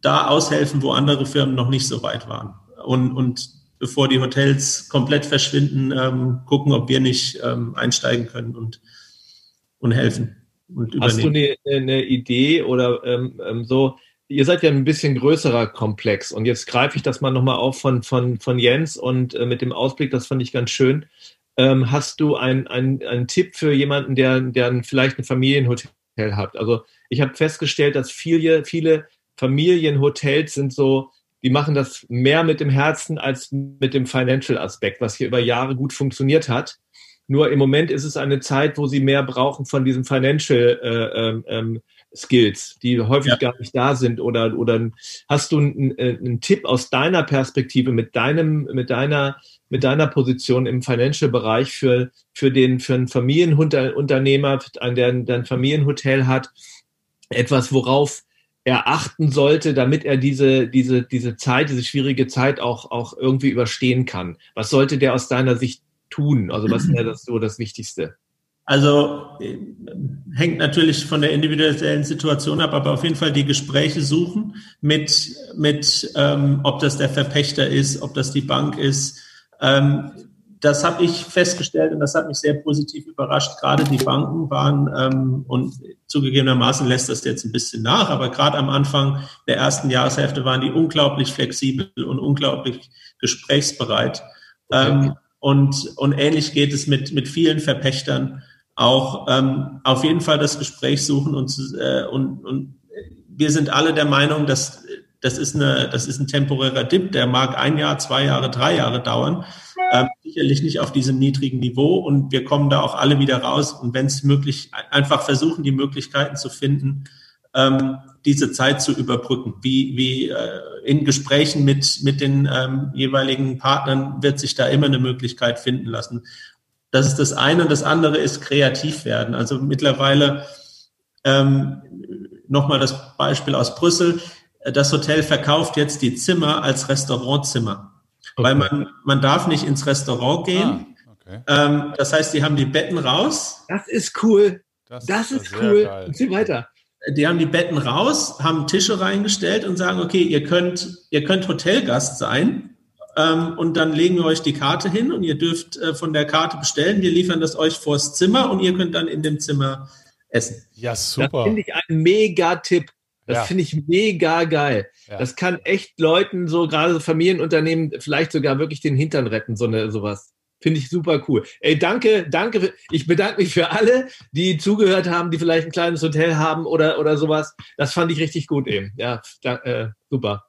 da aushelfen, wo andere Firmen noch nicht so weit waren und, und bevor die Hotels komplett verschwinden, ähm, gucken, ob wir nicht ähm, einsteigen können und, und helfen. Und übernehmen. Hast du eine, eine Idee oder ähm, ähm, so? Ihr seid ja ein bisschen größerer Komplex und jetzt greife ich das mal nochmal auf von, von, von Jens und äh, mit dem Ausblick, das fand ich ganz schön. Ähm, hast du einen ein Tipp für jemanden, der, der vielleicht ein Familienhotel hat? Also ich habe festgestellt, dass viele, viele Familienhotels sind so, die machen das mehr mit dem Herzen als mit dem Financial-Aspekt, was hier über Jahre gut funktioniert hat. Nur im Moment ist es eine Zeit, wo sie mehr brauchen von diesen Financial äh, ähm, ähm Skills, die häufig ja. gar nicht da sind. Oder, oder hast du einen, äh, einen Tipp aus deiner Perspektive mit deinem, mit deiner, mit deiner Position im Financial-Bereich für, für den, für einen Familienunternehmer, der, der ein Familienhotel hat, etwas, worauf er achten sollte, damit er diese, diese, diese Zeit, diese schwierige Zeit auch, auch irgendwie überstehen kann? Was sollte der aus deiner Sicht tun? Also was wäre das so das Wichtigste? Also äh, hängt natürlich von der individuellen Situation ab, aber auf jeden Fall die Gespräche suchen mit, mit ähm, ob das der Verpächter ist, ob das die Bank ist. Ähm, das habe ich festgestellt und das hat mich sehr positiv überrascht. Gerade die Banken waren, ähm, und zugegebenermaßen lässt das jetzt ein bisschen nach, aber gerade am Anfang der ersten Jahreshälfte waren die unglaublich flexibel und unglaublich gesprächsbereit. Okay. Ähm, und, und ähnlich geht es mit, mit vielen Verpächtern auch ähm, auf jeden Fall das Gespräch suchen und, äh, und, und wir sind alle der Meinung, dass das ist, eine, das ist ein temporärer Dip, der mag ein Jahr, zwei Jahre, drei Jahre dauern. Sicherlich nicht auf diesem niedrigen Niveau und wir kommen da auch alle wieder raus und wenn es möglich, einfach versuchen, die Möglichkeiten zu finden, ähm, diese Zeit zu überbrücken. Wie, wie äh, in Gesprächen mit, mit den ähm, jeweiligen Partnern wird sich da immer eine Möglichkeit finden lassen. Das ist das eine und das andere ist kreativ werden. Also mittlerweile ähm, nochmal das Beispiel aus Brüssel das Hotel verkauft jetzt die Zimmer als Restaurantzimmer. Okay. Weil man, man darf nicht ins Restaurant gehen. Ah, okay. ähm, das heißt, die haben die Betten raus. Das ist cool. Das, das ist, ist cool. Zieh weiter. Die haben die Betten raus, haben Tische reingestellt und sagen, okay, ihr könnt, ihr könnt Hotelgast sein. Ähm, und dann legen wir euch die Karte hin und ihr dürft äh, von der Karte bestellen. Wir liefern das euch vors Zimmer und ihr könnt dann in dem Zimmer essen. Ja, super. Das finde ich ein Mega-Tipp. Das Ja. finde ich mega geil. Ja. Das kann echt Leuten, so gerade so Familienunternehmen, vielleicht sogar wirklich den Hintern retten, so eine, sowas. Finde ich super cool. Ey, danke, danke. Ich bedanke mich für alle, die zugehört haben, die vielleicht ein kleines Hotel haben oder, oder sowas. Das fand ich richtig gut eben. Ja, da, äh, super.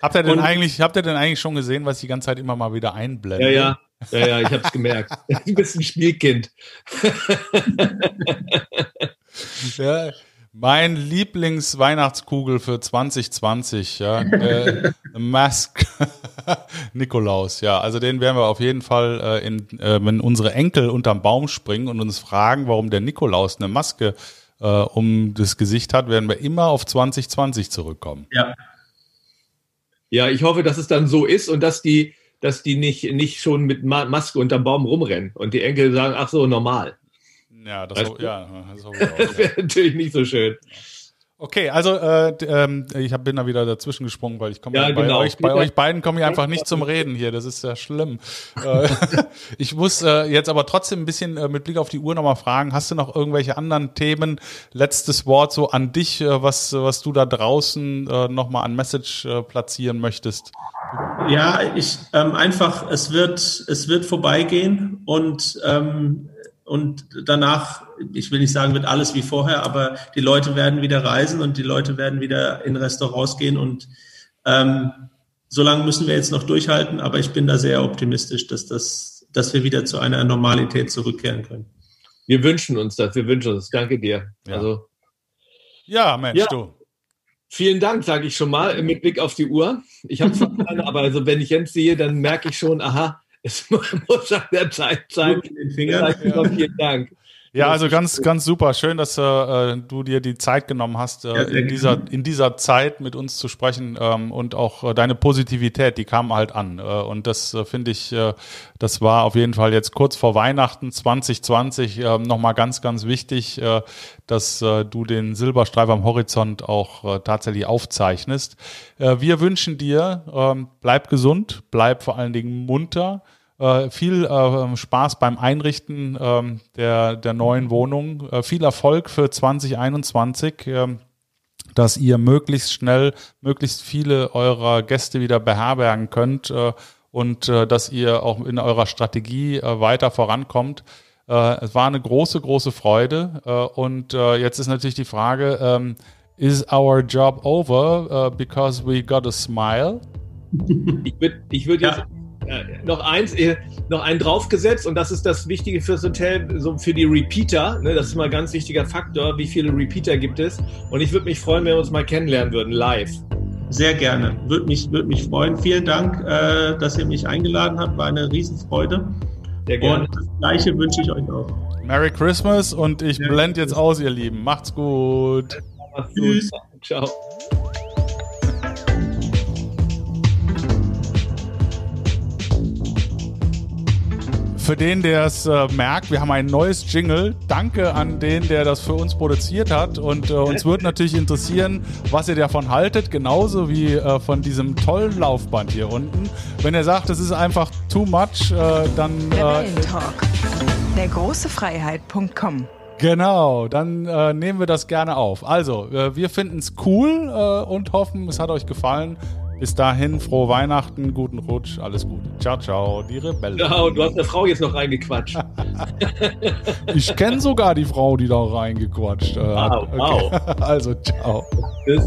Habt ihr denn Und- eigentlich, habt ihr denn eigentlich schon gesehen, was ich die ganze Zeit immer mal wieder einblende? Ja, ja. Ja, ja, ich habe es gemerkt. Du bist ein Spielkind. Ja, mein Lieblingsweihnachtskugel für 2020, ja, äh, Mask Nikolaus, ja, also den werden wir auf jeden Fall, äh, in, äh, wenn unsere Enkel unterm Baum springen und uns fragen, warum der Nikolaus eine Maske äh, um das Gesicht hat, werden wir immer auf 2020 zurückkommen. Ja, Ja, ich hoffe, dass es dann so ist und dass die, dass die nicht, nicht schon mit Ma Maske unterm Baum rumrennen und die Enkel sagen, ach so, normal. Ja, das, du? ja, das auch, wäre natürlich nicht so schön. Okay, also äh, ähm, ich hab, bin da wieder dazwischen gesprungen, weil ich komme Ja, ja, bei genau. euch, bei euch beiden komme ich einfach nicht zum Reden hier. Das ist ja schlimm. äh, ich muss äh, jetzt aber trotzdem ein bisschen äh, mit Blick auf die Uhr nochmal fragen: Hast du noch irgendwelche anderen Themen? Letztes Wort so an dich, äh, was was du da draußen äh, nochmal an Message äh, platzieren möchtest? Ja, ich ähm, einfach, es wird, es wird vorbeigehen und ähm, und danach, ich will nicht sagen, wird alles wie vorher, aber die Leute werden wieder reisen und die Leute werden wieder in Restaurants gehen und ähm, so lange müssen wir jetzt noch durchhalten, aber ich bin da sehr optimistisch, dass das, dass wir wieder zu einer Normalität zurückkehren können. Wir wünschen uns das, wir wünschen uns. Danke dir. Ja. Also Ja, Mensch, Ja. du. vielen Dank, sage ich schon mal, mit Blick auf die Uhr. Ich habe zwar keine, aber also wenn ich Jens sehe, dann merke ich schon, aha, es muss an der Zeit sein. Vielen Dank. Ja, also ganz, ganz super. Schön, dass äh, du dir die Zeit genommen hast, äh, in, dieser, in dieser Zeit mit uns zu sprechen ähm, und auch äh, deine Positivität, die kam halt an. Äh, und das äh, finde ich, äh, das war auf jeden Fall jetzt kurz vor Weihnachten 2020 äh, nochmal ganz, ganz wichtig, äh, dass äh, du den Silberstreif am Horizont auch äh, tatsächlich aufzeichnest. Äh, wir wünschen dir, ähm, bleib gesund, bleib vor allen Dingen munter. Äh, viel äh, Spaß beim Einrichten ähm, der, der neuen Wohnung. Äh, viel Erfolg für 2021, ähm, dass ihr möglichst schnell möglichst viele eurer Gäste wieder beherbergen könnt äh, und äh, dass ihr auch in eurer Strategie äh, weiter vorankommt. Äh, es war eine große, große Freude. Äh, und äh, jetzt ist natürlich die Frage, ähm, is our job over uh, because we got a smile? Ich würde ich würd jetzt äh, noch eins, äh, noch einen draufgesetzt und das ist das Wichtige fürs Hotel, so für die Repeater. Ne, das ist mal ein ganz wichtiger Faktor. Wie viele Repeater gibt es? Und ich würde mich freuen, wenn wir uns mal kennenlernen würden, live. Sehr gerne. Würde mich, würde mich freuen. Vielen Dank, äh, dass ihr mich eingeladen habt. War eine Riesenfreude. Sehr gerne. Und das Gleiche wünsche ich euch auch. Merry Christmas und ich Ja. blende jetzt aus, ihr Lieben. Macht's gut. Mach's gut. Tschüss. Ciao. Für den, der es äh, merkt, wir haben ein neues Jingle. Danke an den, der das für uns produziert hat. Und äh, uns würde natürlich interessieren, was ihr davon haltet, genauso wie äh, von diesem tollen Laufband hier unten. Wenn ihr sagt, es ist einfach too much, äh, dann äh, Rebellentalk. Der große Freiheit.com. genau, dann äh, nehmen wir das gerne auf. Also, äh, wir finden es cool äh, und hoffen, es hat euch gefallen. Bis dahin, frohe Weihnachten, guten Rutsch, alles Gute. Ciao, ciao, die Rebelle. Ciao, du hast eine Frau jetzt noch reingequatscht. Ich kenne sogar die Frau, die da reingequatscht hat. Wow, wow. Also, ciao. Tschüss.